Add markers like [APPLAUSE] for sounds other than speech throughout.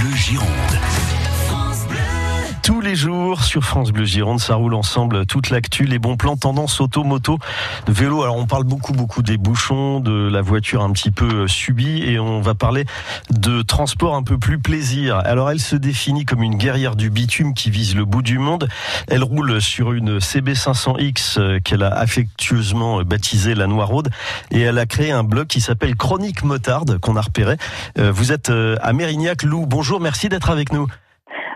Bleu Gironde. Tous les jours sur France Bleu Gironde, ça roule ensemble toute l'actu, les bons plans, tendance auto, moto, vélo. Alors on parle beaucoup beaucoup des bouchons, de la voiture un petit peu euh, subie et on va parler de transport un peu plus plaisir. Alors elle se définit comme une guerrière du bitume qui vise le bout du monde. Elle roule sur une CB500X euh, qu'elle a affectueusement baptisée la Noiraude et elle a créé un blog qui s'appelle Chronique Motarde qu'on a repéré. Euh, vous êtes à Mérignac, Lou. Bonjour, merci d'être avec nous.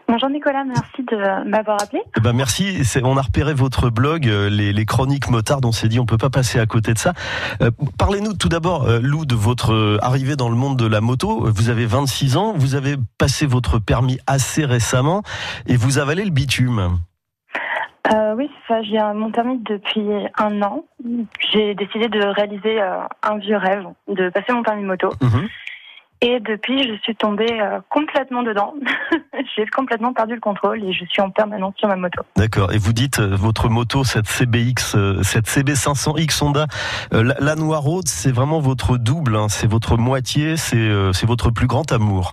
Bonjour Nicolas, merci de m'avoir appelé. Eh ben merci, on a repéré votre blog, euh, les, chroniques motardes, on s'est dit on peut pas passer à côté de ça. Euh, parlez-nous tout d'abord, euh, Lou, de votre arrivée dans le monde de la moto. Vous avez 26 ans, vous avez passé votre permis assez récemment et vous avalez le bitume. oui, ça, j'ai mon permis depuis un an. J'ai décidé de réaliser un vieux rêve, de passer mon permis moto. Mhm. Et depuis, je suis tombée euh, complètement dedans. [LAUGHS] J'ai complètement perdu le contrôle et je suis en permanence sur ma moto. D'accord. Et vous dites, euh, votre moto, cette CBX, euh, cette CB500X Honda, la, la Noiraude, c'est vraiment votre double, hein. c'est votre moitié, c'est votre plus grand amour.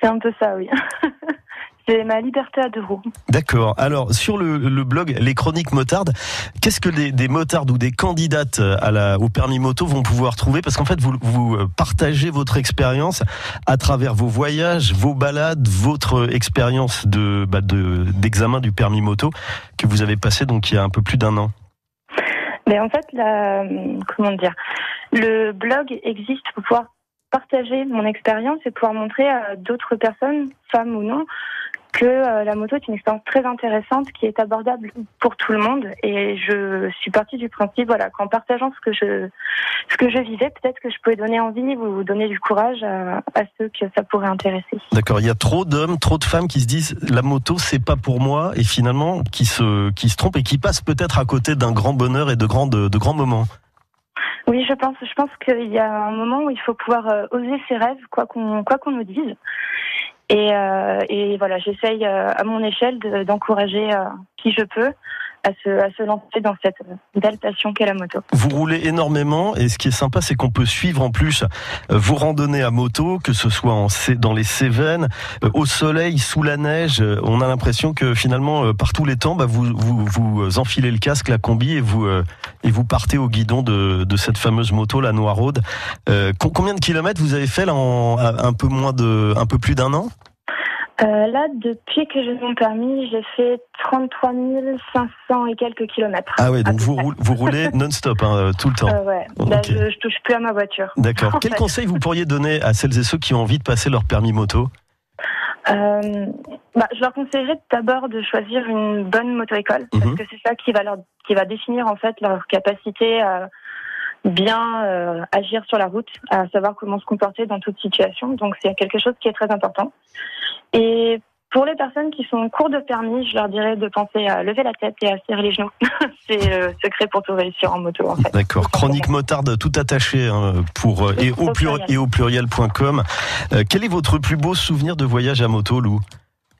C'est un peu ça, oui. [LAUGHS] C'est ma liberté à deux roues. D'accord. Alors, sur le, blog Les Chroniques Motardes, qu'est-ce que des, motardes ou des candidates à la, au permis moto vont pouvoir trouver? Parce qu'en fait, vous, vous euh, partagez votre expérience à travers vos voyages, vos balades, votre expérience de, bah, d'examen du permis moto que vous avez passé donc il y a un peu plus d'un an. Mais en fait, la, comment dire, le blog existe pour pouvoir partager mon expérience et pouvoir montrer à d'autres personnes, femmes ou non, que euh, la moto est une expérience très intéressante qui est abordable pour tout le monde et je suis partie du principe voilà qu'en partageant ce que je ce que je vivais peut-être que je pouvais donner envie ou donner du courage à, ceux que ça pourrait intéresser. D'accord, il y a trop d'hommes, trop de femmes qui se disent la moto c'est pas pour moi et finalement qui se qui se trompent et qui passent peut-être à côté d'un grand bonheur et de grands de, grands moments. Oui, je pense. Je pense qu'il y a un moment où il faut pouvoir euh, oser ses rêves, quoi qu'on quoi qu'on nous dise. Et, euh, voilà, j'essaye euh, à mon échelle d'encourager qui je peux à se, lancer dans cette belle passion qu'est la moto. Vous roulez énormément et ce qui est sympa, c'est qu'on peut suivre en plus vos randonnées à moto, que ce soit en, dans les Cévennes, au soleil, sous la neige. On a l'impression que finalement, par tous les temps, bah, vous, vous, vous enfilez le casque, la combi et vous, et vous partez au guidon de, de cette fameuse moto, la Noiraude. Euh, combien de kilomètres vous avez fait là en un peu moins de, un peu plus d'un an? Euh, là, depuis que j'ai mon permis, j'ai fait 33 500 et quelques kilomètres. Ah ouais, donc vous, vous roulez [LAUGHS] non-stop hein, euh, tout le temps. Euh, ouais, là, je, je, touche plus à ma voiture. D'accord. [LAUGHS] Quel conseil vous pourriez donner à celles et ceux qui ont envie de passer leur permis moto euh, bah, je leur conseillerais d'abord de choisir une bonne moto-école parce mhm. que c'est ça qui va leur, qui va définir en fait leur capacité à bien euh, agir sur la route, à savoir comment se comporter dans toute situation. Donc c'est quelque chose qui est très important. Et pour les personnes qui sont en cours de permis, je leur dirais de penser à lever la tête et à serrer les genoux. [LAUGHS] c'est euh, secret pour tout réussir en moto. D'accord. Chronique motarde tout attaché hein, pour euh, et, au quel est votre plus beau souvenir de voyage à moto, Lou?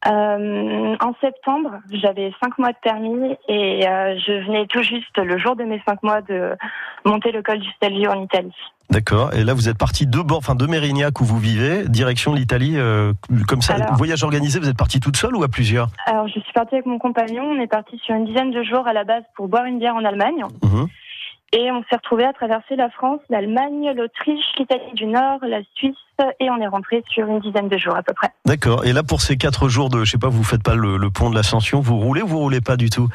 Euh, en septembre, j'avais cinq mois de permis et euh, je venais tout juste le jour de mes cinq mois de monter le col du Stelvio en Italie. D'accord. Et là, vous êtes parti de bord, enfin de Mérignac où vous vivez, direction l'Italie, euh, comme ça. voyage organisé. Vous êtes parti toute seule ou à plusieurs? Alors, je suis partie avec mon compagnon. On est parti sur une dizaine de jours à la base pour boire une bière en Allemagne. Mhm. Et on s'est retrouvé à traverser la France, l'Allemagne, l'Autriche, l'Italie du Nord, la Suisse, et on est rentré sur une dizaine de jours à peu près. D'accord. Et là, pour ces quatre jours de, je sais pas, vous faites pas le, pont de l'Ascension, vous roulez ou vous roulez pas du tout?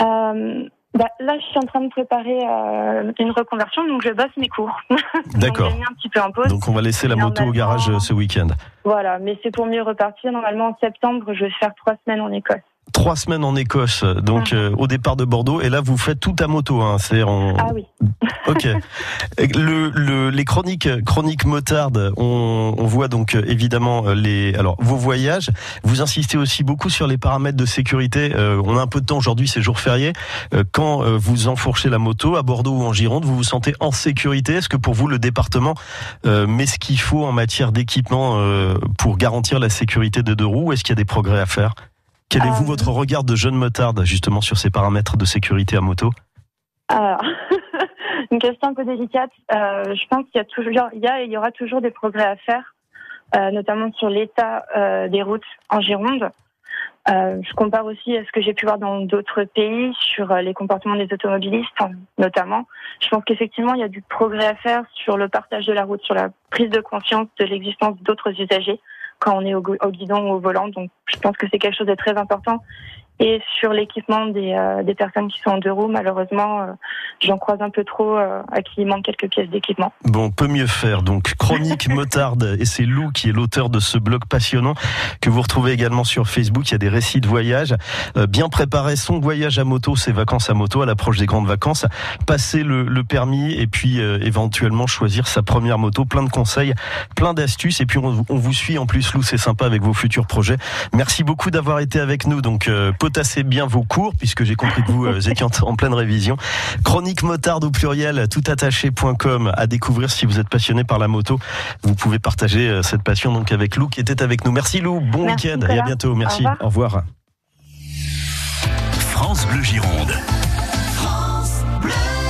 Euh, bah, là, je suis en train de préparer euh, une reconversion, donc je bosse mes cours. [LAUGHS] D'accord. donc, donc on va laisser la moto au garage euh, ce week-end. Voilà, mais c'est pour mieux repartir. Normalement, en septembre, je vais faire trois semaines en Écosse trois semaines en Écosse, donc ah. euh, au départ de Bordeaux, et là vous faites tout à moto, hein, c'est en... Ah oui. [LAUGHS] ok. Le, le, les chroniques, chroniques motardes, on, on voit donc euh, évidemment euh, les, alors vos voyages. Vous insistez aussi beaucoup sur les paramètres de sécurité. on a un peu de temps aujourd'hui, c'est jour férié. quand vous enfourchez la moto à Bordeaux ou en Gironde, vous vous sentez en sécurité? Est-ce que pour vous le département met ce qu'il faut en matière d'équipement pour garantir la sécurité des deux roues Est-ce qu'il y a des progrès à faire? Quel est vous euh, votre regard de jeune motarde justement sur ces paramètres de sécurité à moto Alors, [LAUGHS] une question un peu délicate. Euh, je pense qu'il y a toujours, il y a et il y aura toujours des progrès à faire. notamment sur l'état des routes en Gironde. je compare aussi à ce que j'ai pu voir dans d'autres pays sur les comportements des automobilistes, notamment. Je pense qu'effectivement, il y a du progrès à faire sur le partage de la route, sur la prise de conscience de l'existence d'autres usagers quand on est au, guidon ou au volant. Donc, je pense que c'est quelque chose de très important. Et sur l'équipement des, euh, des, personnes qui sont en deux roues, malheureusement, euh, j'en croise un peu trop euh, à qui il manque quelques pièces d'équipement. Bon, peut mieux faire. Donc, Chronique [LAUGHS] Motarde, et c'est Lou qui est l'auteur de ce blog passionnant que vous retrouvez également sur Facebook. Il y a des récits de voyage. bien préparer son voyage à moto, ses vacances à moto à l'approche des grandes vacances. Passer le, le permis et puis éventuellement choisir sa première moto. Plein de conseils, plein d'astuces. Et puis, on, on, vous suit en plus, Lou, c'est sympa avec vos futurs projets. Merci beaucoup d'avoir été avec nous. Donc, potassez bien vos cours, puisque j'ai compris que vous euh, [LAUGHS] étiez en, pleine révision. Chronique motarde au pluriel, toutattaché.com à découvrir si vous êtes passionné par la moto. Vous pouvez partager euh, cette passion donc avec Lou qui était avec nous. Merci Lou, bon week-end et à bientôt. Merci, Au revoir. France Bleu Gironde.